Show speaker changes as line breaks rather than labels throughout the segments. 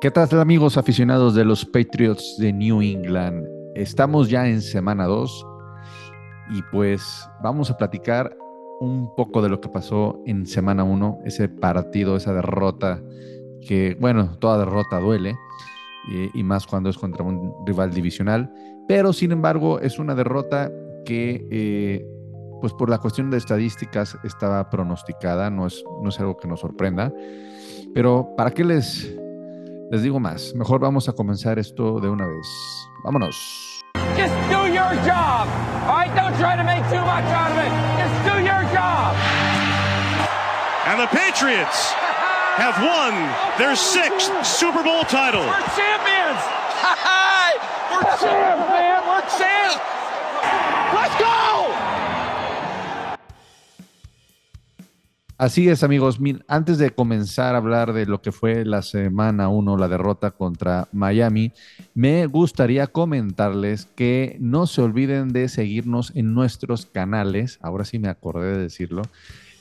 ¿Qué tal amigos aficionados de los Patriots de New England? Estamos ya en semana 2 y pues vamos a platicar un poco de lo que pasó en semana 1, ese partido, esa derrota, que bueno, toda derrota duele eh, y más cuando es contra un rival divisional, pero sin embargo es una derrota que eh, pues por la cuestión de estadísticas estaba pronosticada, no es, no es algo que nos sorprenda, pero ¿para qué les les digo más, mejor vamos a comenzar esto de una vez. Vámonos. Just do your job. All right, don't try to make too much out of it. Just do your job. And the Patriots have won their sixth Super Bowl title. We're champions. We're champions, Así es, amigos. Antes de comenzar a hablar de lo que fue la semana 1, la derrota contra Miami, me gustaría comentarles que no se olviden de seguirnos en nuestros canales. Ahora sí me acordé de decirlo.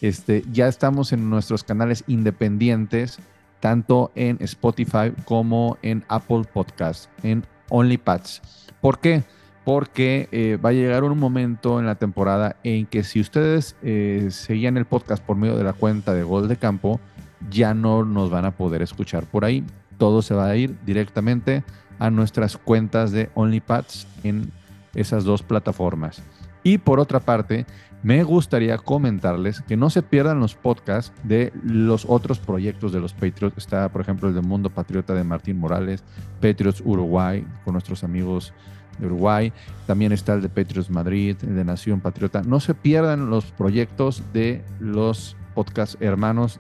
Este, ya estamos en nuestros canales independientes, tanto en Spotify como en Apple Podcast, en OnlyPads. ¿Por qué? Porque eh, va a llegar un momento en la temporada en que si ustedes eh, seguían el podcast por medio de la cuenta de Gol de Campo, ya no nos van a poder escuchar por ahí. Todo se va a ir directamente a nuestras cuentas de OnlyPads en esas dos plataformas. Y por otra parte, me gustaría comentarles que no se pierdan los podcasts de los otros proyectos de los Patriots. Está, por ejemplo, el de Mundo Patriota de Martín Morales, Patriots Uruguay, con nuestros amigos de Uruguay, también está el de Patriots Madrid, el de Nación Patriota. No se pierdan los proyectos de los podcast hermanos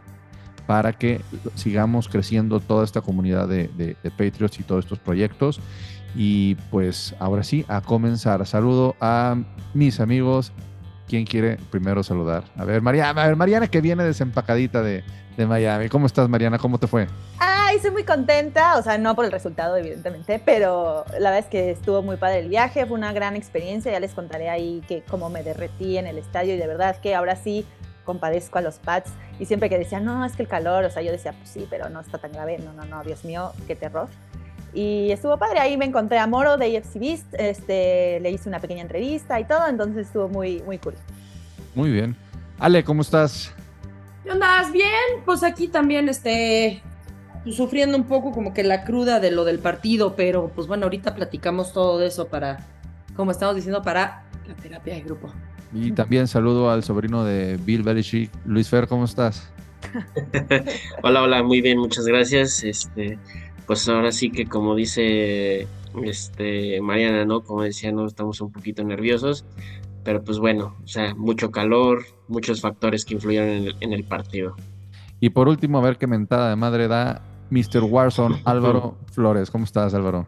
para que sigamos creciendo toda esta comunidad de, de, Patriots y todos estos proyectos. Y pues ahora sí, a comenzar. Saludo a mis amigos. ¿Quién quiere primero saludar? A ver, Mariana, a ver, Mariana que viene desempacadita de, de Miami. ¿Cómo estás, Mariana? ¿Cómo te fue?
Ay, estoy muy contenta, o sea, no por el resultado, evidentemente, pero la verdad es que estuvo muy padre el viaje, fue una gran experiencia, ya les contaré ahí que cómo me derretí en el estadio y de verdad que ahora sí compadezco a los Pats y siempre que decían, no, es que el calor, o sea, yo decía, pues sí, pero no está tan grave, no, no, no, Dios mío, qué terror. Y estuvo padre, ahí me encontré a Moro de AFC Beast, este, le hice una pequeña entrevista y todo, entonces estuvo muy, muy cool.
Muy bien. Ale, ¿cómo estás?
¿Qué andas? Bien, pues aquí también, este, sufriendo un poco como que la cruda de lo del partido, pero pues bueno, ahorita platicamos todo de eso para, como estamos diciendo, para la terapia de grupo.
Y también saludo al sobrino de Bill Belichick. Luis Fer, ¿cómo estás?
hola, hola, muy bien, muchas gracias. Este, pues ahora sí que como dice este Mariana, ¿no? Como decía, no estamos un poquito nerviosos, pero pues bueno, o sea, mucho calor, muchos factores que influyeron en el, en el partido.
Y por último, a ver qué mentada de madre da Mr. Warzone, Álvaro Flores. ¿Cómo estás, Álvaro?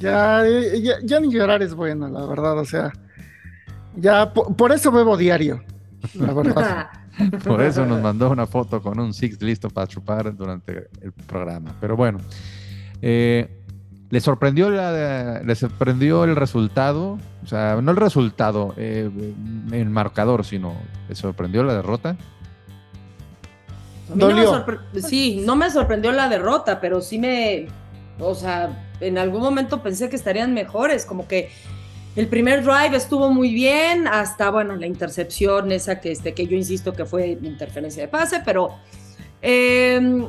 Ya, ya, ni llorar es bueno, la verdad. O sea, ya por, eso bebo diario, la verdad.
por eso nos mandó una foto con un Six listo para chupar durante el programa. Pero bueno, eh, ¿le, sorprendió la, ¿le sorprendió el resultado? O sea, no el resultado, eh, el marcador, sino ¿le sorprendió la derrota?
sí, no me sorprendió la derrota, pero sí me, o sea, en algún momento pensé que estarían mejores, como que el primer drive estuvo muy bien, hasta, bueno, la intercepción esa que, este, que yo insisto que fue interferencia de pase, pero em,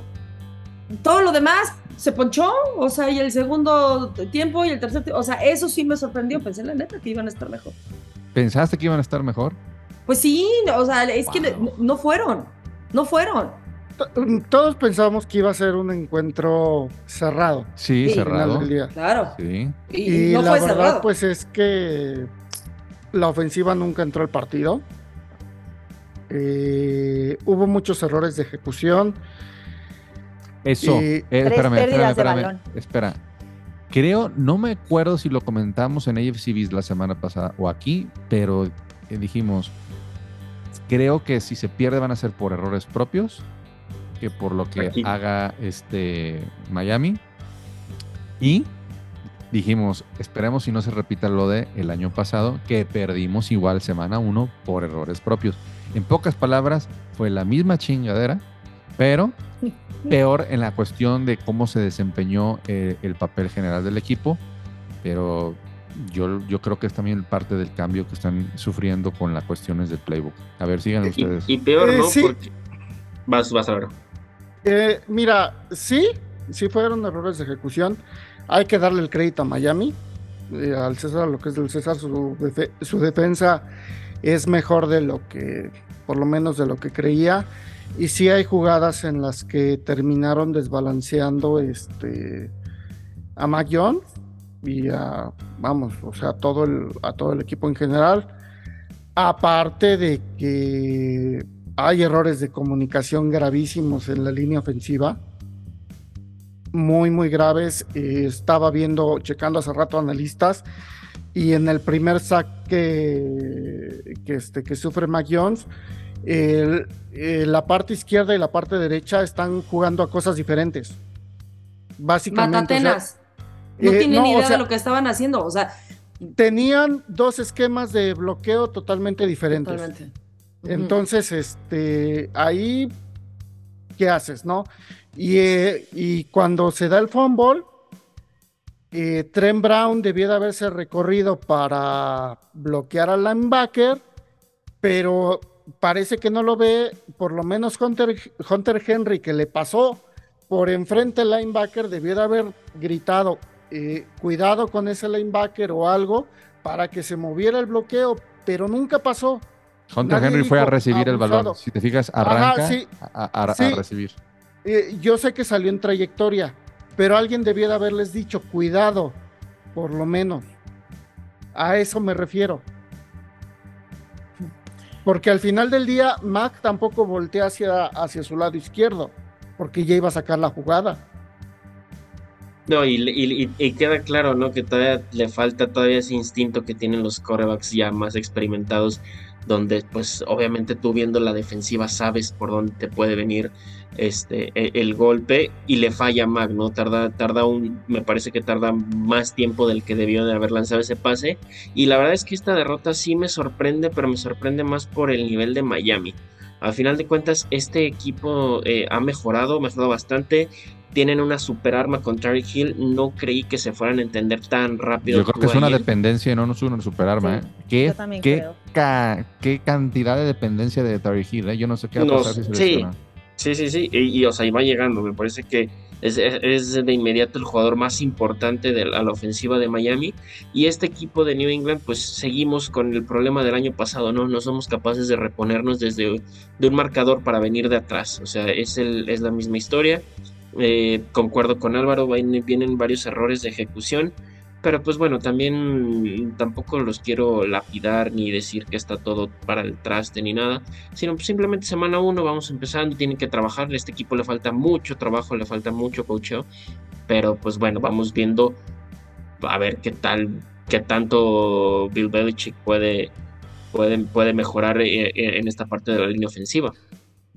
todo lo demás se ponchó, o sea, y el segundo tiempo y el tercer tiempo, o sea, eso sí me sorprendió, pensé la neta que iban a estar mejor.
¿Pensaste que iban a estar mejor?
Pues sí, o sea, es que no fueron, no fueron
todos pensábamos que iba a ser un encuentro cerrado.
Sí, cerrado.
Claro.
Sí. Y, la verdad, pues es que la ofensiva nunca entró al partido. Eh, hubo muchos errores de ejecución.
Eso. Eh, espérame, espérame, espérame, Espera. Creo, no me acuerdo si lo comentamos en AFCBs la semana pasada o aquí, pero eh, dijimos, creo que si se pierde van a ser por errores propios que por lo que haga este Miami. Y dijimos, esperemos si no se repita lo de el año pasado, que perdimos igual semana 1 por errores propios. En pocas palabras, fue la misma chingadera, pero peor en la cuestión de cómo se desempeñó eh, el papel general del equipo, pero yo, yo creo que es también parte del cambio que están sufriendo con las cuestiones del playbook. A ver, sigan ustedes.
Y, peor, ¿no? Porque... Vas, vas a ver.
Mira, sí, sí fueron errores de ejecución. Hay que darle el crédito a Miami. Eh, al César, lo que es del César, su, defensa es mejor de lo que, por lo menos de lo que creía. Y sí hay jugadas en las que terminaron desbalanceando este, a Mac y a, vamos, o sea, todo el, a todo el equipo en general. Aparte de que hay errores de comunicación gravísimos en la línea ofensiva muy, muy graves. estaba viendo, checando hace rato analistas, y en el primer sack que, este, que sufre Mac Jones, eh, la parte izquierda y la parte derecha están jugando a cosas diferentes. Básicamente.
Matatenas. no eh, tienen ni idea de lo que estaban haciendo. O sea.
Tenían dos esquemas de bloqueo totalmente diferentes. Totalmente. Entonces, este, ahí, ¿qué haces, no? Eh, y, cuando se da el fumble, eh, Brown debió de haberse recorrido para bloquear al linebacker, pero parece que no lo ve, por lo menos Hunter, Hunter Henry, que le pasó por enfrente al linebacker, debió de haber gritado, eh, cuidado con ese linebacker o algo, para que se moviera el bloqueo, pero nunca pasó.
Hunter Henry fue a recibir el balón. Si te fijas, arranca a, recibir.
Eh, yo sé que salió en trayectoria, pero alguien debió de haberles dicho, cuidado, por lo menos. A eso me refiero. Porque al final del día, Mac tampoco voltea hacia, hacia su lado izquierdo, porque ya iba a sacar la jugada.
No, y, queda claro, ¿no? Que todavía le falta todavía ese instinto que tienen los corebacks ya más experimentados, donde pues obviamente tú viendo la defensiva sabes por dónde te puede venir este, e, el, golpe y le falla a ¿no? Tarda, tarda un, me parece que tarda más tiempo del que debió de haber lanzado ese pase. Y la verdad es que esta derrota sí me sorprende, pero me sorprende más por el nivel de Miami. Al final de cuentas, este equipo eh, ha mejorado, mejorado bastante. Tienen una super arma con Terry Hill. No creí que se fueran a entender tan rápido.
Yo creo que es una dependencia, no, no es una super arma. ¿eh? ¿Qué, qué, cantidad de dependencia de Terry Hill? ¿eh? Yo no sé qué va a pasar si se
sí. Sí, sí, sí, y, o sea, iba llegando, me parece que es, de inmediato el jugador más importante de la, la, ofensiva de Miami. Y este equipo de New England, pues seguimos con el problema del año pasado, ¿no? No somos capaces de reponernos desde de un marcador para venir de atrás. O sea, es, el, es la misma historia. Eh, concuerdo con Álvaro, vienen varios errores de ejecución. Pero pues bueno, también tampoco los quiero lapidar ni decir que está todo para el traste ni nada, sino simplemente semana uno vamos empezando, tienen que trabajar, a este equipo le falta mucho trabajo, le falta mucho coacheo, pero pues bueno, vamos viendo a ver qué tal, qué tanto Bill Belichick puede, puede, puede mejorar eh, eh, en esta parte de la línea ofensiva.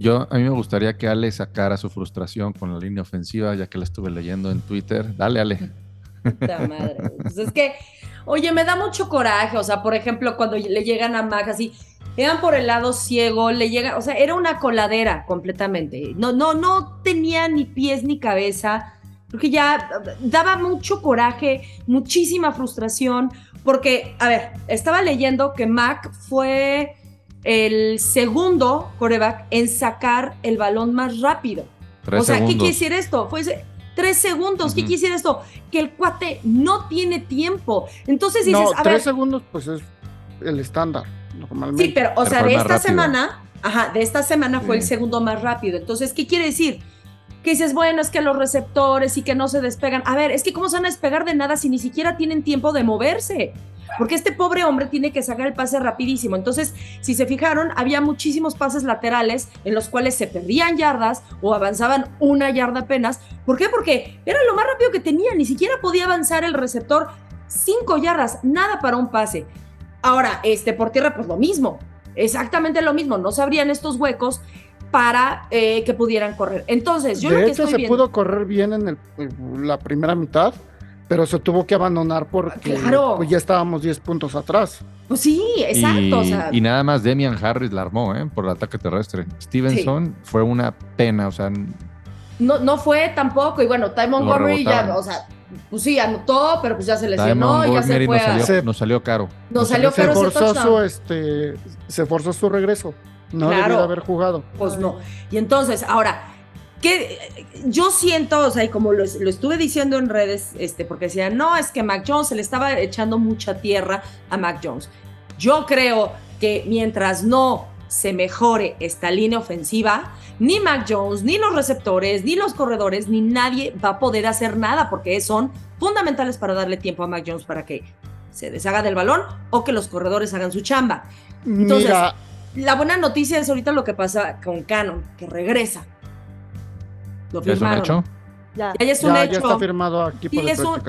Yo, a mí me gustaría que Ale sacara su frustración con la línea ofensiva, ya que la estuve leyendo en Twitter. Dale, Ale.
madre. Pues es que, oye, me da mucho coraje. O sea, por ejemplo, cuando le llegan a Mac así, eran por el lado ciego, le llega, o sea, era una coladera completamente. No, no, no tenía ni pies ni cabeza. Porque ya daba mucho coraje, muchísima frustración. Porque, a ver, estaba leyendo que Mac fue el segundo coreback en sacar el balón más rápido. o sea, ¿qué quiere decir esto? Fue Tres segundos. ¿Qué quisiera esto? Que el cuate no tiene tiempo. Entonces dices,
no, tres segundos, pues es el estándar, normalmente.
Sí, pero, o sea, de esta semana, ajá, de esta semana fue el segundo más rápido. Entonces, ¿qué quiere decir? Que dices, bueno, es que los receptores y que no se despegan. A ver, es que cómo se van a despegar de nada si ni siquiera tienen tiempo de moverse porque este pobre hombre tiene que sacar el pase rapidísimo. Entonces, si se fijaron, había muchísimos pases laterales en los cuales se perdían yardas o avanzaban una yarda apenas. ¿Por qué? Porque era lo más rápido que tenía, ni siquiera podía avanzar el receptor cinco yardas, nada para un pase. Ahora, este por tierra, pues lo mismo, exactamente lo mismo, no se abrían estos huecos para eh, que pudieran correr. Entonces, yo
de
lo que
hecho, se pudo correr bien en la primera mitad pero se tuvo que abandonar porque pues, ya estábamos 10 puntos atrás.
Pues sí, exacto.
Y, nada más Demian Harris la armó ¿eh? por el ataque terrestre. Stevenson fue una pena, o sea,
no, no fue tampoco. Y bueno, Ty Montgomery ya, o sea, pues sí, anotó, pero pues ya se lesionó y ya se fue
nos salió,
Se-
nos salió caro.
Nos salió
se
caro ese
forzó su este se forzó su regreso. No
Claro.
debió de haber jugado.
Pues no. Y entonces, ahora, que yo siento, o sea, y como lo, lo estuve diciendo en redes, este, porque decían, no, es que Mac Jones se le estaba echando mucha tierra a Mac Jones. Yo creo que mientras no se mejore esta línea ofensiva, ni Mac Jones, ni los receptores, ni los corredores, ni nadie va a poder hacer nada porque son fundamentales para darle tiempo a Mac Jones para que se deshaga del balón o que los corredores hagan su chamba. Entonces,
Mira,
La buena noticia es ahorita lo que pasa con Canon, que regresa. Lo
¿Ya es un hecho?
Ya.
Ya es un
ya,
hecho.
ya está firmado aquí
Sí,
por de
es un-.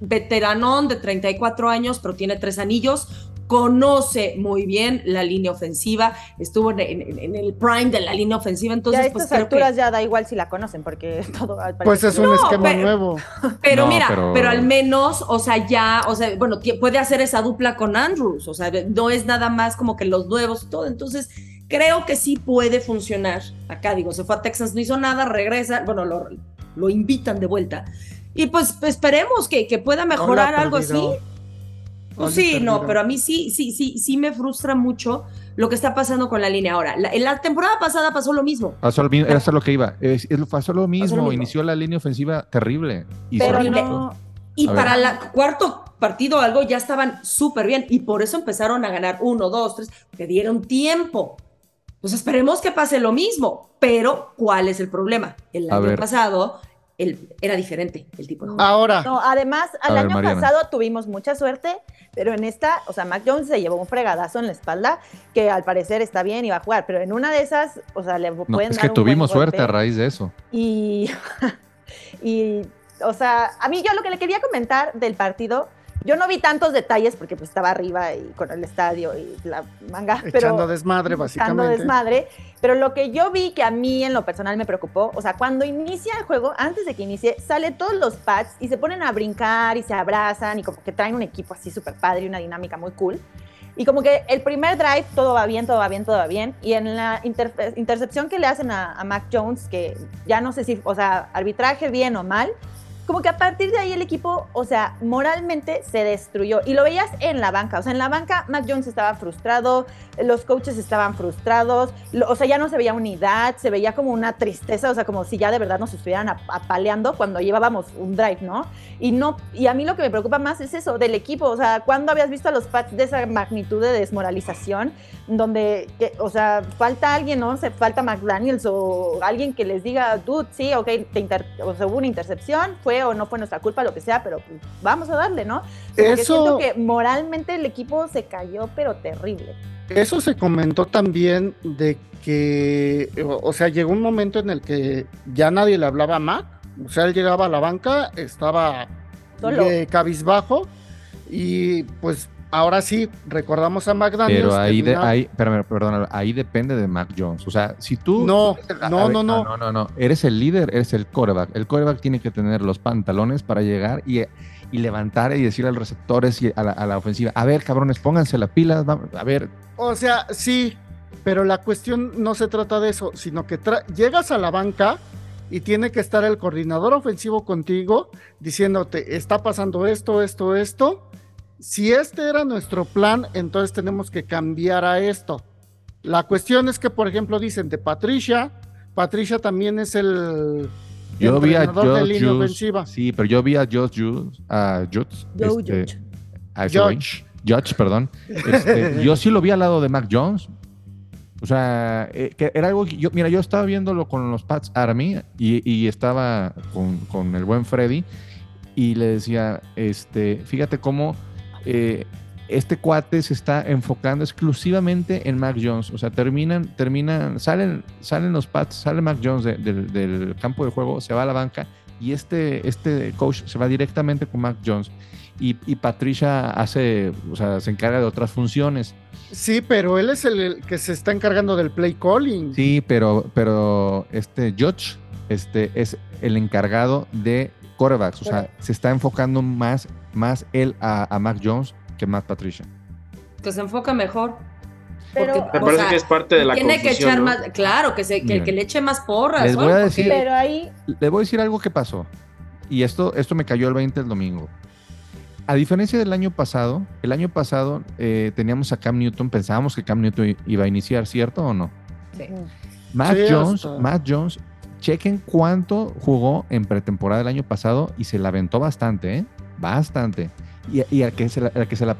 Veteranón de 34 años, pero tiene tres anillos. Conoce muy bien la línea ofensiva. Estuvo en, en- en el prime de la línea ofensiva.
ya a
Entonces,
estas
pues creo
alturas
que.
ya da igual si la conocen, porque todo al
Pues es un
No,
esquema
pero-
nuevo.
Pero
No,
mira,
pero-
pero... al menos, o sea, ya, o sea, bueno, puede hacer esa dupla con Andrews. O sea, no es nada más como que los nuevos y todo. Entonces, creo que sí puede funcionar. Acá digo, se fue a Texas, no hizo nada, regresa, bueno, lo, lo invitan de vuelta. Y pues esperemos que, que pueda mejorar
Hola,
algo así. Pues sí, no, pero a mí sí, sí, sí, sí me frustra mucho lo que está pasando con la línea ahora. La- en la temporada pasada pasó lo mismo.
Pasó lo mismo, era eso lo que iba. Es, es- pasó lo mismo.
mismo.
Inició la línea ofensiva terrible. Y
Pero no,
Y
A
para el cuarto partido algo ya estaban súper bien y por eso empezaron a ganar uno, dos, tres, le dieron tiempo. Pues esperemos que pase lo mismo, pero ¿cuál es el problema? El
A
año
ver.
pasado el, era diferente el tipo de juego.
Ahora,
No, además, al
ver,
año
Mariana.
pasado tuvimos mucha suerte, pero en esta, o sea, Mac Jones se llevó un fregadazo en la espalda, que al parecer está bien y va a jugar, pero en una de esas, o sea, le
No,
pueden
es
dar
que
un
tuvimos suerte a raíz de eso.
Y, y, o sea, a mí yo lo que le quería comentar del partido, yo no vi tantos detalles porque pues estaba arriba y con el estadio y la manga, pero
echando desmadre,
echando
básicamente.
desmadre, pero lo que yo vi que a mí en lo personal me preocupó, o sea, cuando inicia el juego, antes de que inicie, sale todos los pads y se ponen a brincar y se abrazan y como que traen un equipo así súper padre y una dinámica muy cool. Y como que el primer drive todo va bien, todo va bien, todo va bien. Y en la intercepción que le hacen a, a Mac Jones, que ya no sé si, o sea, arbitraje bien o mal, como que a partir de ahí el equipo, o sea, moralmente se destruyó. Y lo veías en la banca. O sea, en la banca Mac Jones estaba frustrado, los coaches estaban frustrados, lo- o sea, ya no se veía unidad, se veía como una tristeza, o sea, como si ya de verdad nos estuvieran ap- apaleando cuando llevábamos un drive, ¿no? Y no, y a mí lo que me preocupa más es eso, del equipo, o sea, ¿cuándo habías visto a los Pats de esa magnitud de desmoralización? Donde, que, o sea, falta alguien, ¿no? Se falta McDaniels o alguien que les diga, dude, sí, ok, te inter- o sea, hubo una intercepción, fue o no fue nuestra culpa, lo que sea, pero pues, vamos a darle, ¿no? Como que
Eso-
siento que moralmente el equipo se cayó, pero terrible.
Eso se comentó también de que, o sea, llegó un momento en el que ya nadie le hablaba a Mac. O sea, él llegaba a la banca, estaba
Solo.
eh, cabizbajo y pues ahora sí, recordamos a McDaniels.
Pero ahí, de, ahí, ahí depende de Mac Jones. O sea, si tú.
No,
A-
no,
a ver,
no, no.
no, no, no. Eres el líder, eres el coreback. El coreback tiene que tener los pantalones para llegar y, y levantar y decir a los receptores y a la, a la ofensiva: A ver, cabrones, pónganse pilas. vamos- A ver,
O sea, sí, pero la cuestión no se trata de eso, sino que llegas a la banca y tiene que estar el coordinador ofensivo contigo diciéndote, está pasando esto, esto, esto. Si este era nuestro plan, entonces tenemos que cambiar a esto. La cuestión es que, por ejemplo, dicen de Patricia, Patricia también es el
yo vi a Josh
línea
Judge-
ofensiva.
Sí, pero yo vi a Josh Judge, a Judge,
Joe
este, a.
Judge.
Judge, perdón. Este, yo sí lo vi al lado de Mac Jones. O sea, eh, que era algo que yo, mira, yo estaba viéndolo con los Pats Army y, y estaba con, con el buen Freddy y le decía, este, fíjate cómo eh, este cuate se está enfocando exclusivamente en Mac Jones. O sea, terminan, terminan, salen, salen los Pats, sale Mac Jones de- del- del campo de juego, se va a la banca y este, este coach se va directamente con Mac Jones. Y, y Patricia hace, o sea, se encarga de otras funciones.
Sí, pero él es el, el que se está encargando del play calling.
Sí, pero, pero este Judge este, es el encargado de corebacks. O sea, se está enfocando más, más él a, a Mac Jones que Matt Patricia.
Que se enfoca mejor.
Pero-
porque,
Me parece
sea,
que es parte de la
tiene que echar
¿no?
más, claro, que, se, que, le eche más porras.
Les voy a
Porque-
decir-
Pero ahí,
Le voy a decir algo que pasó. Y esto, esto me cayó el 20 el domingo. A diferencia del año pasado, el año pasado eh, teníamos a Cam Newton, pensábamos que Cam Newton iba a iniciar, ¿cierto o no?
Sí.
Matt
Sí,
Jones,
hasta-
Matt Jones, chequen cuánto jugó en pretemporada el año pasado y se la aventó bastante, ¿eh? Bastante. Y, y al, que se la, al que se la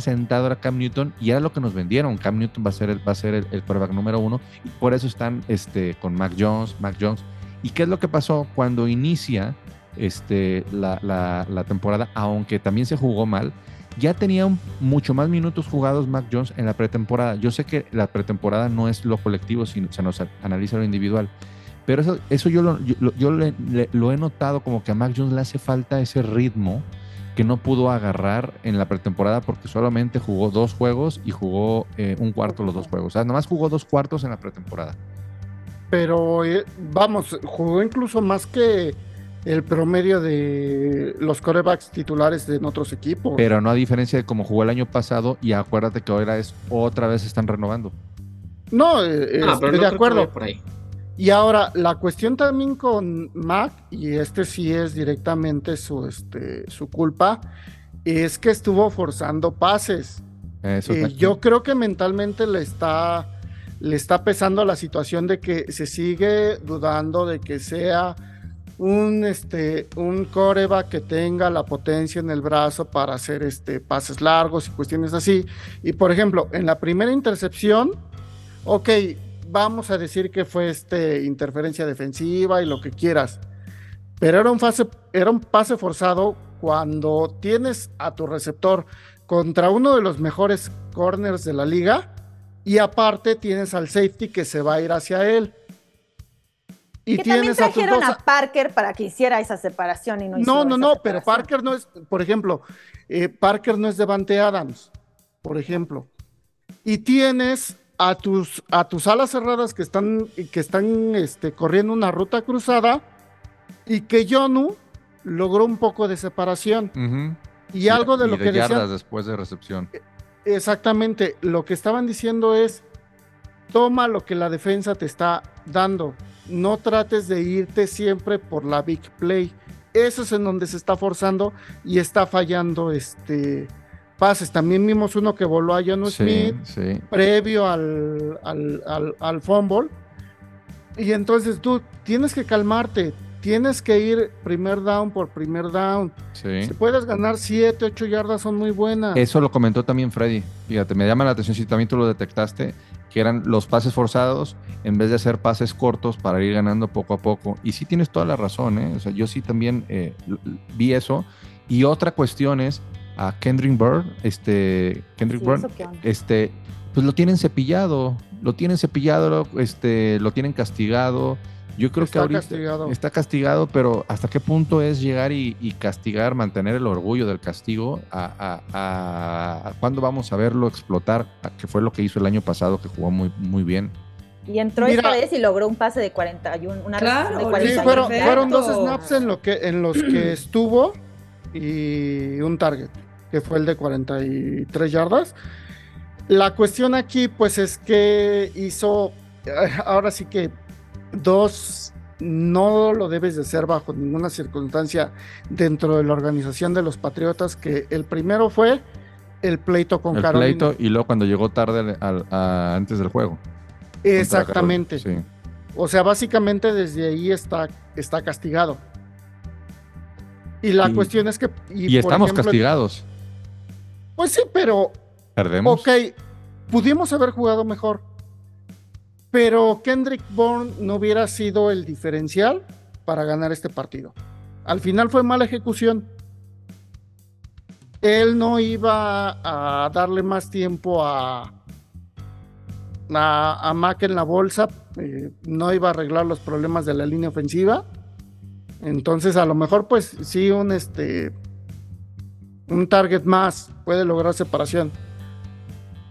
sentado era Cam Newton y era lo que nos vendieron. Cam Newton va a ser el, va a ser el, quarterback número uno y por eso están este, con Mac Jones, Mac Jones. ¿Y qué es lo que pasó cuando inicia este, la, la- temporada? Aunque también se jugó mal, ya tenía mucho más minutos jugados Mac Jones en la pretemporada. Yo sé que la pretemporada no es lo colectivo, sino se nos analiza lo individual. Pero eso, eso yo, lo, yo, le- lo he notado como que a Mac Jones le hace falta ese ritmo que no pudo agarrar en la pretemporada porque solamente jugó dos juegos y jugó eh, un cuarto los dos juegos. O sea, nomás jugó dos cuartos en la pretemporada.
Pero eh, vamos, jugó incluso más que el promedio de los corebacks titulares de en otros equipos.
Pero no a diferencia de como jugó el año pasado y acuérdate que ahora es otra vez están renovando.
no, eh,
Ah,
estoy
no
de acuerdo.
vaya por ahí.
Y ahora, la cuestión también con Mac, y este sí es directamente su, este, su culpa, es que estuvo forzando pases.
Eso
Eh, yo creo que mentalmente le está, le está pesando la situación de que se sigue dudando de que sea un, este, un coreback que tenga la potencia en el brazo para hacer este, pases largos y cuestiones así. Y por ejemplo, en la primera intercepción, ok, vamos a decir que fue este, interferencia defensiva y lo que quieras. Pero era un, fase, era un pase forzado cuando tienes a tu receptor contra uno de los mejores corners de la liga y aparte tienes al safety que se va a ir hacia él. Y
que también
tienes a
trajeron
dos...
a Parker para que hiciera esa separación y no hizo
No, no, no, pero. Parker no es, por ejemplo, eh, Parker no es Devante Adams, por ejemplo. Y tienes a tus, a tus alas cerradas que están, que están este, corriendo una ruta cruzada y que Yonu logró un poco de separación. Y algo de
y
lo que decían,
después de recepción.
exactamente, lo que estaban diciendo es, toma lo que la defensa te está dando. No trates de irte siempre por la big play. Eso es en donde se está forzando y está fallando este pases. También vimos uno que voló a John
Sí,
Smith
sí.
previo al, al, al, al fumble. Y entonces tú tienes que calmarte. Tienes que ir primer down por primer down.
sí.
Si puedes ganar 7, 8 yardas, son muy buenas.
Eso lo comentó también Freddy. Fíjate, me llama la atención si también tú lo detectaste, que eran los pases forzados en vez de hacer pases cortos para ir ganando poco a poco. Y sí tienes toda la razón, ¿eh? O sea, yo sí también eh, vi eso. Y otra cuestión es a Kendrick Bird, este, Kendrick
Sí,
este, pues lo tienen cepillado, lo tienen cepillado, este, lo tienen castigado. Yo creo que ahorita
castigado.
está castigado, pero ¿hasta qué punto es llegar y, y castigar, mantener el orgullo del castigo? A, a- a- a cuándo vamos a verlo explotar? A- que fue lo que hizo el año pasado, que jugó muy, muy bien.
Y entró
Mira.
esta vez y logró un pase de 41, una
Claro,
de
sí,
Sí,
41
fueron, fueron dos snaps en, lo que, en los que estuvo y un target, que fue el de 43 yardas. La cuestión aquí, pues, es que hizo, eh, ahora sí que dos, no lo debes de hacer bajo ninguna circunstancia dentro de la organización de los Patriotas, que el primero fue el pleito con
el
Carolina.
pleito y luego cuando llegó tarde al- a- antes del juego.
Exactamente.
Carolina.
O sea, básicamente desde ahí está, está castigado. Y la
Y-
cuestión es que...
Sí. Y, estamos
ejemplo,
castigados.
Pues sí, pero...
Perdemos.
Ok, pudimos haber jugado mejor. Pero Kendrick Bourne no hubiera sido el diferencial para ganar este partido. Al final fue mala ejecución. Él no iba a darle más tiempo a, a, a Mack en la bolsa, eh, no iba a arreglar los problemas de la línea ofensiva. Entonces, a lo mejor, pues sí, un este un target más puede lograr separación.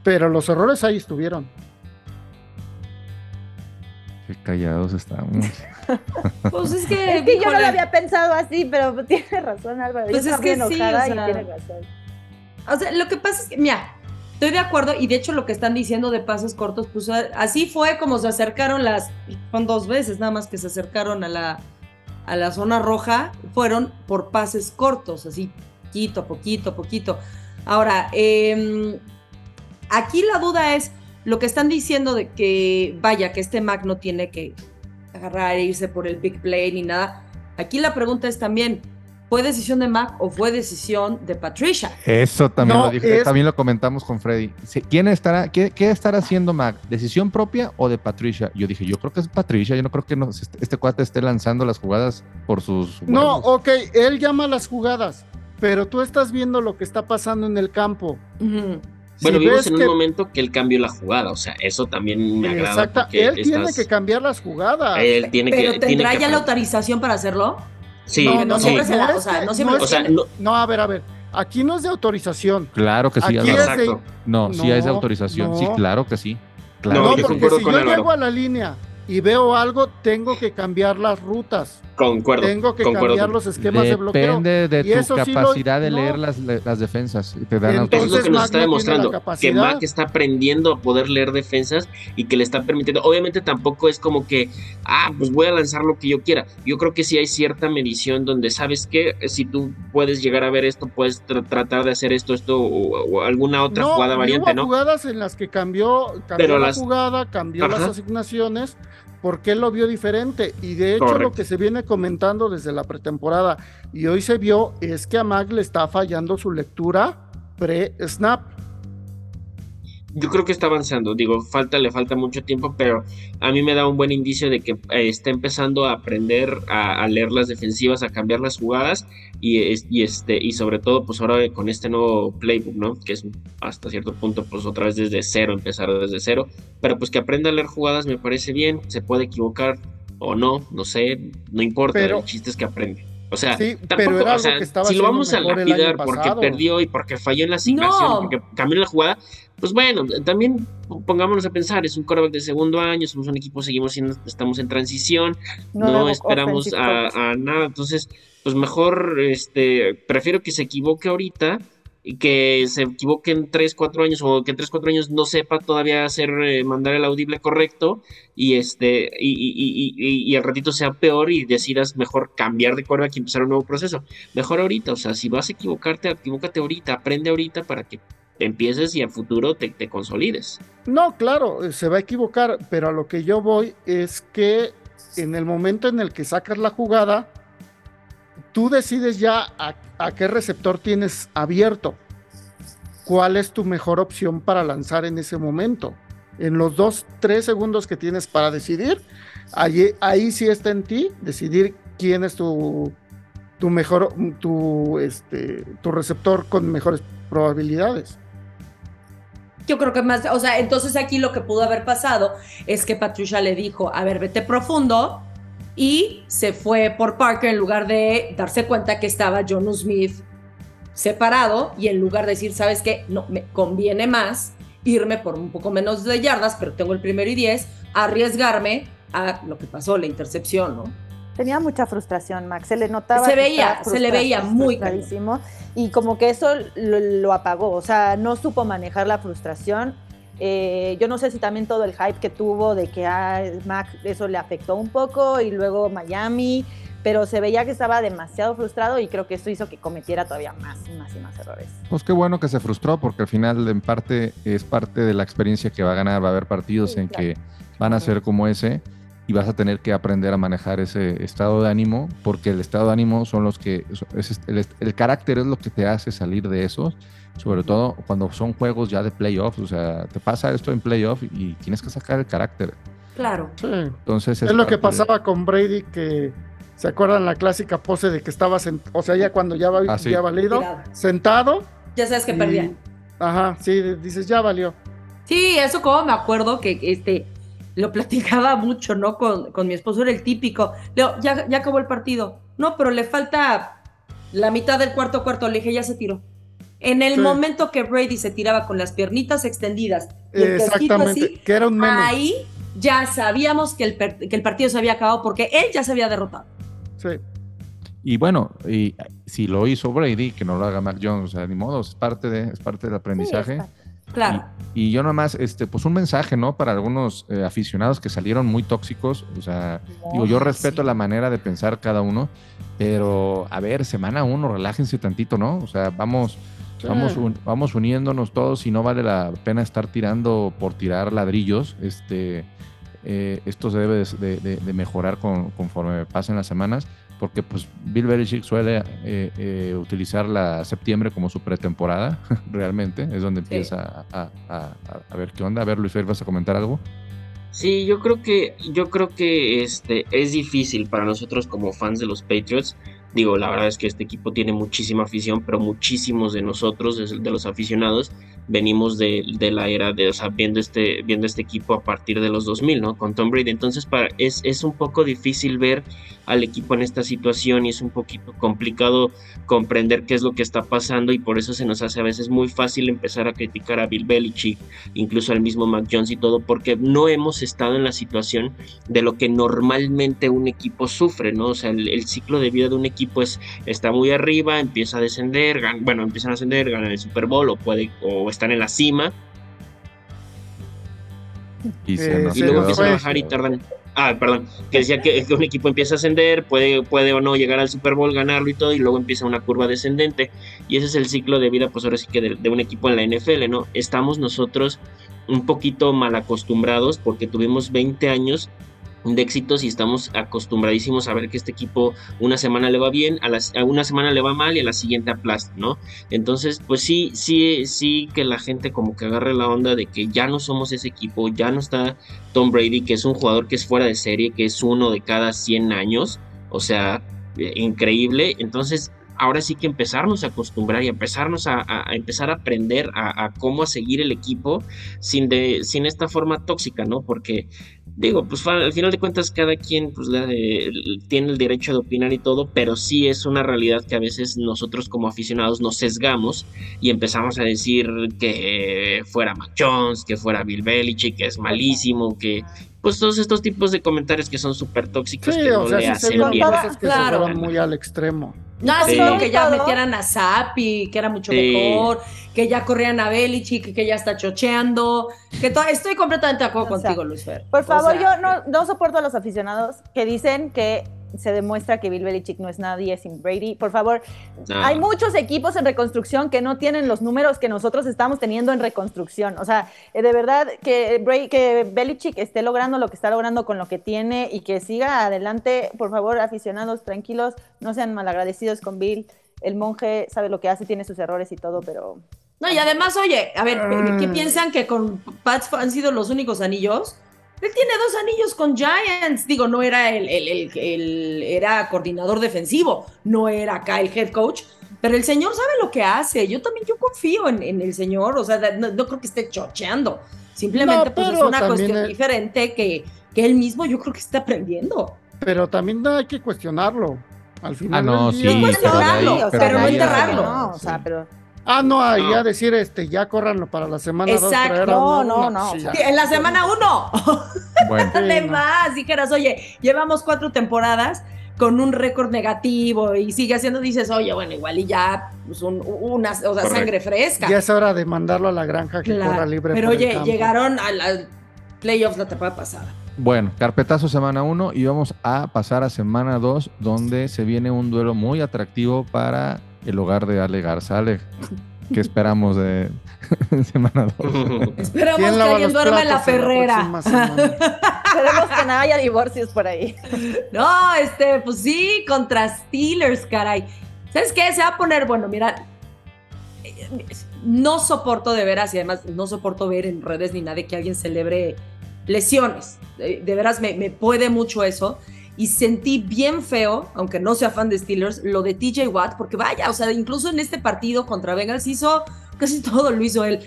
Pero los errores ahí estuvieron.
Qué callados estamos.
Pues es que.
Es que yo no lo había pensado así, pero tiene razón Álvaro.
Pues
yo
es que sí, o sea,
y tiene razón.
O sea, lo que pasa es que, mira, Estoy de acuerdo, y de hecho lo que están diciendo de pases cortos, pues así fue como se acercaron las, son dos veces nada más que se acercaron a la, a la zona roja, fueron por pases cortos, así poquito, poquito, poquito. Ahora, em, aquí la duda es lo que están diciendo de que, vaya, que este Mac no tiene que agarrar e irse por el big play ni nada. Aquí la pregunta es también, ¿Fue decisión de Mac o fue decisión de Patricia?
Eso también lo dije, también lo comentamos con Freddy. ¿Quién estará, qué, estará haciendo Mac? ¿Decisión propia o de Patricia? Yo dije, yo creo que es Patricia, yo no creo que este, este, cuate esté lanzando las jugadas por sus.
No, ok, él llama las jugadas, pero tú estás viendo lo que está pasando en el campo.
Bueno, vimos en un momento que él cambió la jugada, o sea, eso también me agrada.
Exacto, él tiene que cambiar las jugadas.
Él tiene
¿Pero
que,
tendrá ya la autorización para hacerlo?
Sí,
no, no siempre se la, o sea, no siempre
o sea, no, a ver, a ver. Aquí no es de autorización.
Claro que sí.
Aquí es de,
no, sí es de autorización. Sí, claro que sí. Claro
no,
que
porque si yo llego a la línea y veo algo, tengo que cambiar las rutas.
Concuerdo.
Tengo que cambiar los esquemas
de
bloqueo.
Depende de tu capacidad de leer las, las, defensas. Te dan
Eso es lo que nos está demostrando. que Mac está aprendiendo a poder leer defensas y que le está permitiendo. Obviamente tampoco es como que, ah, pues voy a lanzar lo que yo quiera. Yo creo que sí hay cierta medición donde sabes que si tú puedes llegar a ver esto, puedes tratar de hacer esto, esto o, alguna otra jugada variante, ¿no?
jugadas en las que cambió, cambió la jugada, cambió las asignaciones porque él lo vio diferente. Y de hecho lo que se viene comentando desde la pretemporada y hoy se vio es que a Mag le está fallando su lectura pre-snap
yo creo que está avanzando. Digo, falta, le falta mucho tiempo, pero a mí me da un buen indicio de que eh, está empezando a aprender a, leer las defensivas, a cambiar las jugadas y, y, este y sobre todo, pues ahora con este nuevo playbook, ¿no? Que es hasta cierto punto, pues otra vez desde cero, empezar desde cero. Pero pues que aprenda a leer jugadas me parece bien. Se puede equivocar o no, no sé, no importa. Pero, el chiste es que aprende. O sea, tampoco, o sea, si lo vamos a lapidar porque perdió y porque falló en la asignación, porque cambió la jugada, pues bueno, también pongámonos a pensar, es un coreback de segundo año, somos un equipo, seguimos siendo, estamos en transición, no, esperamos a, nada, entonces, pues mejor, este, prefiero que se equivoque ahorita y que se equivoque en 3, 4 años o que en 3, 4 años no sepa todavía hacer, eh, mandar el audible correcto y este, y, y, al ratito sea peor y decidas mejor cambiar de coreback y empezar un nuevo proceso. Mejor ahorita, o sea, si vas a equivocarte, equivócate ahorita, aprende ahorita para que empieces y a futuro te, te consolides.
No, claro, se va a equivocar, pero a lo que yo voy es que en el momento en el que sacas la jugada, tú decides ya a, qué receptor tienes abierto, cuál es tu mejor opción para lanzar en ese momento. En los dos, tres segundos que tienes para decidir, ahí, ahí sí está en ti decidir quién es tu, tu mejor, tu, este, tu receptor con mejores probabilidades.
Yo creo que más, o sea, entonces aquí lo que pudo haber pasado es que Patricia le dijo, a ver, vete profundo, y se fue por Parker en lugar de darse cuenta que estaba John Smith separado y en lugar de decir, ¿sabes qué? No, me conviene más irme por un poco menos de yardas, pero tengo el primero y diez, arriesgarme a lo que pasó, la intercepción, ¿no?
Tenía mucha frustración, Max. Se le notaba.
Se veía, se le veía muy
clarísimo. Y como que eso lo, apagó. O sea, no supo manejar la frustración. Eh, yo no sé si también todo el hype que tuvo de que a ah, Mac eso le afectó un poco y luego Miami, pero se veía que estaba demasiado frustrado y creo que eso hizo que cometiera todavía más y más y más errores.
Pues qué bueno que se frustró porque al final en parte es parte de la experiencia que va a ganar, va a haber partidos en que van a ser como ese y vas a tener que aprender a manejar ese estado de ánimo, porque el estado de ánimo son los que, el, carácter es lo que te hace salir de esos, sobre todo cuando son juegos ya de playoffs, o sea, te pasa esto en playoff y tienes que sacar el carácter.
Claro.
Entonces es, lo que pasaba con Brady, que se acuerdan la clásica pose de que estaba, o sea, ya cuando ya, va, ah, ya valido, sentado.
Ya sabes que perdían.
Ajá, sí, dices, ya valió.
Sí, eso como me acuerdo que este lo platicaba mucho, ¿no? Con, con mi esposo, era el típico. Leo, ya, ya acabó el partido. No, pero le falta la mitad del cuarto cuarto. Le dije, ya se tiró. En el momento que Brady se tiraba con las piernitas extendidas,
Exactamente, que era un meme.
ahí ya sabíamos que el, que el partido se había acabado porque él ya se había derrotado.
Sí.
Y bueno, y si lo hizo Brady, que no lo haga Mac Jones, o sea, ni modo, es parte, de, es parte del aprendizaje
Claro.
Y, y yo nomás, este, pues un mensaje, ¿no? Para algunos eh, aficionados que salieron muy tóxicos. O sea, digo, yo respeto
sí.
la manera de pensar cada uno, pero a ver, semana uno, relájense tantito, ¿no? O sea, vamos, vamos, un- vamos uniéndonos todos y no vale la pena estar tirando por tirar ladrillos. Este, eh, esto se debe de, de- de mejorar con- conforme pasen las semanas, porque pues Bill Belichick suele eh, eh, utilizar la septiembre como su pretemporada, realmente, es donde empieza a, a- a- a ver qué onda. A ver, Luis Fer, ¿vas a comentar algo?
Sí, yo creo que, yo creo que este es difícil para nosotros como fans de los Patriots. Digo, la verdad es que este equipo tiene muchísima afición, pero muchísimos de nosotros, de, los aficionados, venimos de, de la era de, o sea, viendo este, viendo este equipo a partir de los 2000, ¿no? Con Tom Brady. Entonces, para, es, es un poco difícil ver al equipo en esta situación y es un poquito complicado comprender qué es lo que está pasando y por eso se nos hace a veces muy fácil empezar a criticar a Bill Belichick, incluso al mismo Mac Jones y todo, porque no hemos estado en la situación de lo que normalmente un equipo sufre, ¿no? O sea, el, el ciclo de vida de un equipo es, está muy arriba, empieza a descender, gan- bueno, empiezan a ascender, ganan el Super Bowl o, puede, o están en la cima
Y se
Eh,
y luego empiezan a bajar y tardan. Ah, perdón, que decía que, que un equipo empieza a ascender, puede, puede o no llegar al Super Bowl, ganarlo y todo, y luego empieza una curva descendente. Y ese es el ciclo de vida, pues ahora sí que de, de un equipo en la NFL, ¿no? Estamos nosotros un poquito mal acostumbrados porque tuvimos 20 años de éxitos y estamos acostumbradísimos a ver que este equipo una semana le va bien, a, las, a una semana le va mal y a la siguiente aplasta, ¿no? Entonces, pues sí, sí, sí que la gente como que agarre la onda de que ya no somos ese equipo, ya no está Tom Brady, que es un jugador que es fuera de serie, que es uno de cada 100 años, o sea, eh, increíble. Entonces, ahora sí que empezarnos a acostumbrar y empezarnos a, a- a empezar a aprender a, a cómo a seguir el equipo sin, de, sin esta forma tóxica, ¿no? Porque digo, pues al final de cuentas cada quien pues, tiene el derecho de opinar y todo, pero sí es una realidad que a veces nosotros como aficionados nos sesgamos y empezamos a decir que fuera Mac Jones, que fuera Bill Belichick, que es malísimo, que pues todos estos tipos de comentarios que son súper tóxicos
Sí,
que no
o sea,
le
se
hacen bien.
cosas que
Claro.
se fueron muy al extremo.
No,
Sí.
sino que ya metieran a Zappi, que era mucho
Sí.
mejor, que ya corrían a Belichick, que ya está chocheando, que to- estoy completamente de acuerdo
O sea,
contigo, Luis Fer.
Por
O
favor,
sea,
yo no, no soporto a los aficionados que dicen que se demuestra que Bill Belichick no es nadie sin Brady. Por favor,
No.
hay muchos equipos en reconstrucción que no tienen los números que nosotros estamos teniendo en reconstrucción. O sea, eh, de verdad que, Brady, que Belichick esté logrando lo que está logrando con lo que tiene y que siga adelante. Por favor, aficionados, tranquilos, no sean malagradecidos con Bill. El monje sabe lo que hace, tiene sus errores y todo, pero
No, y además, oye, a ver, ¿qué
Mm.
piensan que con Pats han sido los únicos anillos? Él tiene dos anillos con Giants. Digo, no era el, el, el- el- era coordinador defensivo, no era acá el head coach, pero el señor sabe lo que hace. Yo también, yo confío en, en el señor, o sea, no, no creo que esté chocheando. Simplemente,
No,
pues es una cuestión diferente que, que él mismo yo creo que está aprendiendo.
Pero también hay que cuestionarlo. Al final.
Ah, no, sí,
día-
pero ahí-
pero no enterrarlo.
No, o sea,
Sí.
pero
Ah, no, ahí
No.
a decir, este, ya córranlo para la semana dos,
Exacto.
traer a
No, no, no,
sí.
En la semana uno.
Bueno.
Además, dijeras, oye, llevamos cuatro temporadas con un récord negativo y sigue haciendo, dices, oye, bueno, igual y ya, pues un- una, o sea,
Correcto.
sangre fresca.
Ya es hora de mandarlo a la granja que
Claro,
corra libre.
Pero
por el
oye,
campo.
llegaron a la playoffs la temporada pasada.
Bueno, carpetazo semana 1 y vamos a pasar a semana 2 donde se viene un duelo muy atractivo para el hogar de Ale Garza. Ale, ¿qué esperamos de semana 2?
Esperamos
¿Quién
que alguien duerma en la ferrera.
semana?
esperemos que no haya divorcios por ahí.
no, este, pues sí, contra Steelers, caray. ¿Sabes qué? Se va a poner, bueno, mira, eh, no soporto de veras y además no soporto ver en redes ni nada que alguien celebre lesiones. De, de veras me, me puede mucho eso. Y sentí bien feo, aunque no sea fan de Steelers, lo de TJ Watt, porque vaya, o sea, incluso en este partido contra Bengals hizo casi todo lo hizo él.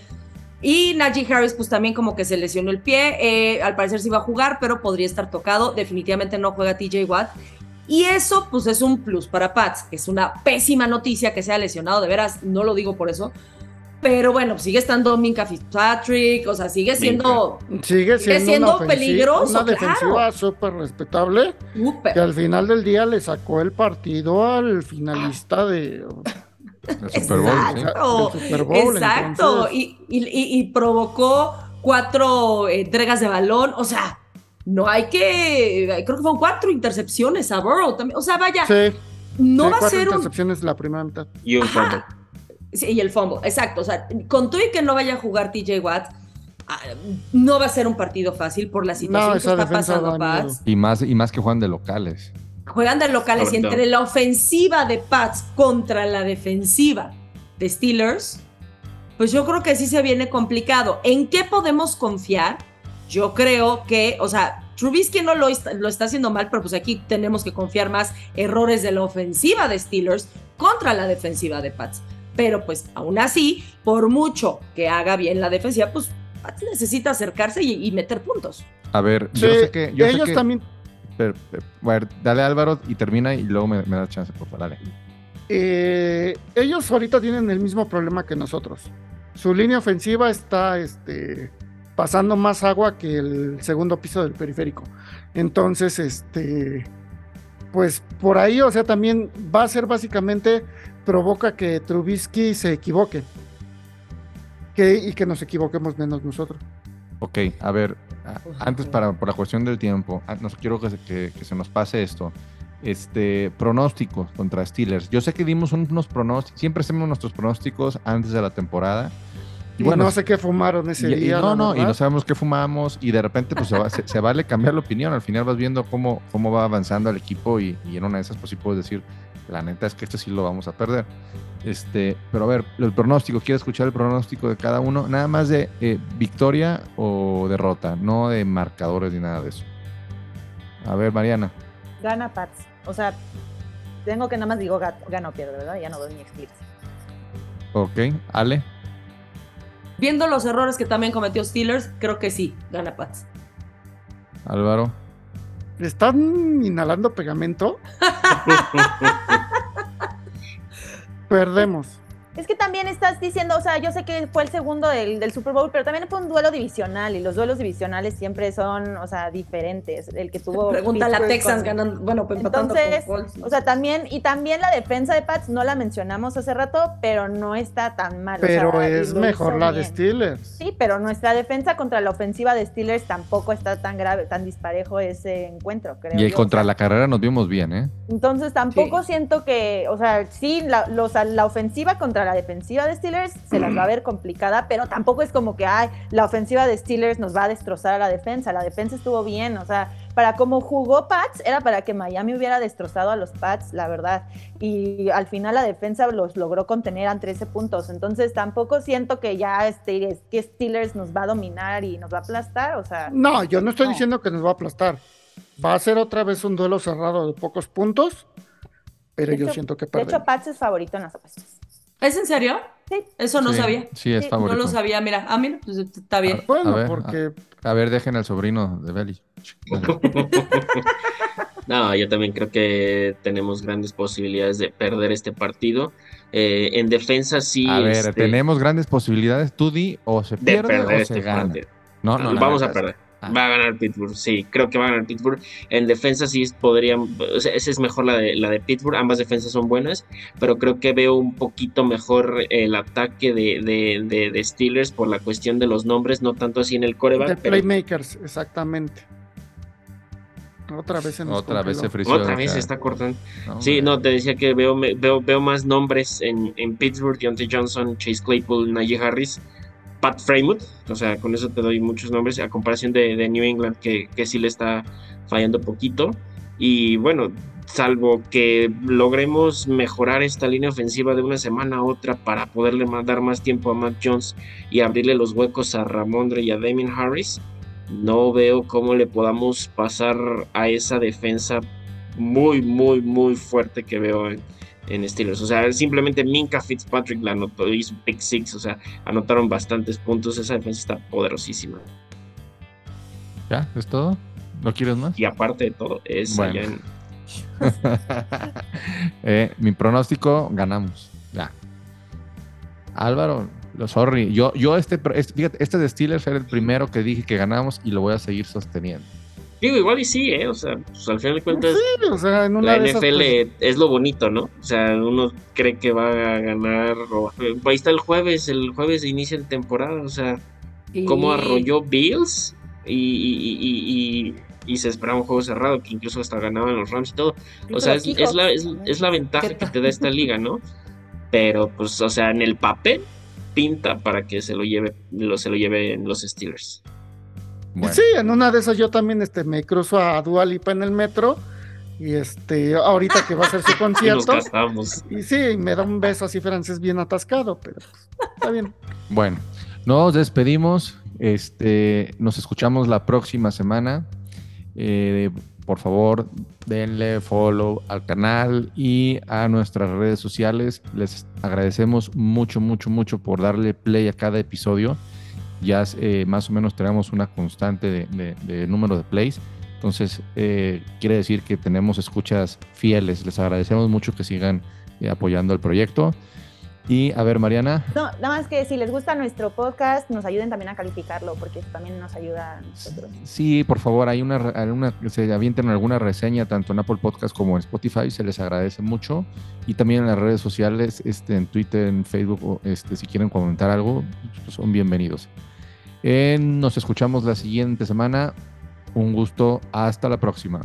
Y Najee Harris, pues también como que se lesionó el pie. eh, al parecer sí va a jugar, pero podría estar tocado. Definitivamente no juega TJ Watt. Y eso, pues es un plus para Pats, es una pésima noticia que sea lesionado, de veras, no lo digo por eso. Pero bueno, sigue estando Minka Fitzpatrick, o sea, sigue siendo
Sigue siendo,
siendo
una,
peligroso,
una
claro.
defensiva súper respetable que al final del día le sacó el partido al finalista de
El Super Bowl, sí.
Exacto,
Super Bowl,
exacto.
entonces.
Y, y- y- y provocó cuatro eh, entregas de balón. O sea, no hay que. Creo que fueron cuatro intercepciones a Burrow también. O sea, vaya,
Sí,
no
sí,
va a
cuatro
ser un.
intercepciones la primera mitad.
Y un
Ajá.
fumble.
Sí, y el fumble, exacto. O sea, con todo y que no vaya a jugar TJ Watt, ah, no va a ser un partido fácil por la situación
No,
que está pasando. Pats.
Y más, y más que juegan de locales.
Juegan de locales y entre la ofensiva de Pats contra la defensiva de Steelers, pues yo creo que sí se viene complicado. ¿En qué podemos confiar? Yo creo que, o sea, Trubisky no lo está, lo está haciendo mal, pero pues aquí tenemos que confiar más errores de la ofensiva de Steelers contra la defensiva de Pats. Pero pues aún así, por mucho que haga bien la defensiva, pues Pats necesita acercarse y, y meter puntos.
A ver,
Sí,
yo sé que. Yo sé
ellos
que-
también
pero, pero, a ver, dale Álvaro y termina y luego me, me da chance, por favor. Dale.
Eh, ellos ahorita tienen el mismo problema que nosotros. Su línea ofensiva está este, pasando más agua que el segundo piso del periférico. Entonces, este, pues por ahí, o sea, también va a ser básicamente provoca que Trubisky se equivoque. Que, y que nos equivoquemos menos nosotros.
Ok, a ver, antes para por la cuestión del tiempo, ah, no quiero que se, que- que se nos pase esto. Este, pronósticos contra Steelers. Yo sé que dimos un- unos pronósticos, siempre hacemos nuestros pronósticos antes de la temporada.
Y no sé qué fumaron ese
y- y
día.
no, no, y no sabemos qué fumamos y de repente pues se, va- se- se vale cambiar la opinión. Al final vas viendo cómo, cómo va avanzando el equipo y, y en una de esas pues sí puedes decir, la neta es que este sí lo vamos a perder. Este, pero a ver, el pronóstico, quiero escuchar el pronóstico de cada uno, nada más de eh, victoria o derrota, no de marcadores ni nada de eso. A ver, Mariana.
Gana Pats. O sea, tengo que nada más digo ga- gana o pierde, ¿verdad? Ya no doy ni explicación.
Ok, Ale.
Viendo los errores que también cometió Steelers, creo que sí, gana Pats.
Álvaro.
¿Están inhalando pegamento? Perdemos.
Es que también estás diciendo, o sea, yo sé que fue el segundo del, del Super Bowl, pero también fue un duelo divisional y los duelos divisionales siempre son, o sea, diferentes. El que tuvo.
Pregunta a la Texans
con-
ganando, bueno, pues, empatando
Entonces,
con Colts.
o sea, también, y también la defensa de Pats, no la mencionamos hace rato, pero no está tan mal. o
Pero
sea,
es mejor la de. Steelers.
Sí, pero nuestra defensa contra la ofensiva de Steelers tampoco está tan grave, tan disparejo ese encuentro, creo.
Y
yo,
contra la carrera nos vimos bien, ¿eh?
Entonces tampoco
Sí.
siento que, o sea, sí, la, los- la ofensiva contra la defensiva de Steelers se las va a ver complicada, pero tampoco es como que, ay, la ofensiva de Steelers nos va a destrozar a la defensa. La defensa estuvo bien, o sea, para cómo jugó Pats, era para que Miami hubiera destrozado a los Pats, la verdad. Y al final la defensa los logró contener a 13 puntos. Entonces tampoco siento que ya este, es que Steelers nos va a dominar y nos va a aplastar, o sea.
No, yo no estoy
No.
diciendo que nos va a aplastar. Va a ser otra vez un duelo cerrado de pocos puntos, pero
De
yo
hecho-
siento que
De
perdemos.
hecho, Pats es favorito en las apuestas.
¿Es en serio?
Sí.
Eso no
Sí,
sabía.
Sí, es favorito.
No lo sabía, mira. Ah, mira, pues está bien.
A
Bueno,
ver,
porque
A ver, dejen al sobrino de Belly.
No, yo también creo que tenemos grandes posibilidades de perder este partido. Eh, en defensa sí.
a ver,
este,
tenemos grandes posibilidades. Tú di o se
de
pierde o
este
se gana. No, no, la
Vamos a perder. Va a ganar Pittsburgh, sí, creo que va a ganar Pittsburgh. En defensa sí podrían, o sea, esa es mejor la de, la de Pittsburgh, ambas defensas son buenas, pero creo que veo un poquito mejor el ataque de, de, de- de Steelers por la cuestión de los nombres, no tanto así en el
de
coreback, pero
playmakers, exactamente. Otra vez se nos
Otra vez se frició.
otra vez se está cortando.
no,
Sí, no, te decía que veo, veo, veo más nombres en, en Pittsburgh, Deontay Johnson, Chase Claypool, Najee Harris, Pat Fremont, o sea, con eso te doy muchos nombres, a comparación de, New England, que, que sí le está fallando poquito. Y bueno, salvo que logremos mejorar esta línea ofensiva de una semana a otra para poderle dar más tiempo a Matt Jones y abrirle los huecos a Ramondre y a Damien Harris, no veo cómo le podamos pasar a esa defensa muy, muy, muy fuerte que veo en, en Steelers. O sea, simplemente Minka Fitzpatrick la anotó, hizo pick six, o sea, anotaron bastantes puntos. Esa defensa está poderosísima.
¿Ya? ¿Es todo? ¿No quieres más?
Y aparte de todo, es
Bueno.
allá en.
Eh, mi pronóstico, ganamos. Ya. Álvaro, lo sorry. Yo, yo este, este, fíjate, este de Steelers era el primero que dije que ganamos y lo voy a seguir sosteniendo.
Digo, igual y sí, ¿eh? O sea, pues al final de cuentas,
Sí, o sea, en una
la NFL
pues,
es lo bonito, ¿no? O sea, uno cree que va a ganar. o- ahí está el jueves, el jueves inicia la temporada, o sea, cómo
Sí.
arrolló Bills y, y, y, y- y se esperaba un juego cerrado, que incluso hasta ganaban los Rams y todo. O sea, es, es la, es, la ventaja
¿Qué
que te da esta liga, ¿no? Pero, pues, o sea, en el papel pinta para que se lo lleve, lo, se lo lleven los Steelers.
Bueno,
Sí, en una de esas yo también este, me cruzo a Dualipa en el metro y este, ahorita que va a ser su
Y nos
concierto.
gastamos.
Y sí, me da un beso así francés bien atascado, pero pues, está bien.
bueno, nos despedimos. Este, nos escuchamos la próxima semana. Eh, por favor, denle follow al canal y a nuestras redes sociales. Les agradecemos mucho, mucho, mucho por darle play a cada episodio. Ya eh, más o menos tenemos una constante de, de- de número de plays. Entonces, eh, quiere decir que tenemos escuchas fieles. Les agradecemos mucho que sigan eh, apoyando el proyecto. Y a ver, Mariana,
No, nada más que si les gusta nuestro podcast, nos ayuden también a calificarlo, porque eso también nos ayuda a nosotros.
Sí, por favor, hay una, una se avienten alguna reseña tanto en Apple Podcast como en Spotify, se les agradece mucho. Y también en las redes sociales, este, en Twitter, en Facebook, este, si quieren comentar algo, pues, son bienvenidos. Eh, nos escuchamos la siguiente semana. Un gusto, hasta la próxima.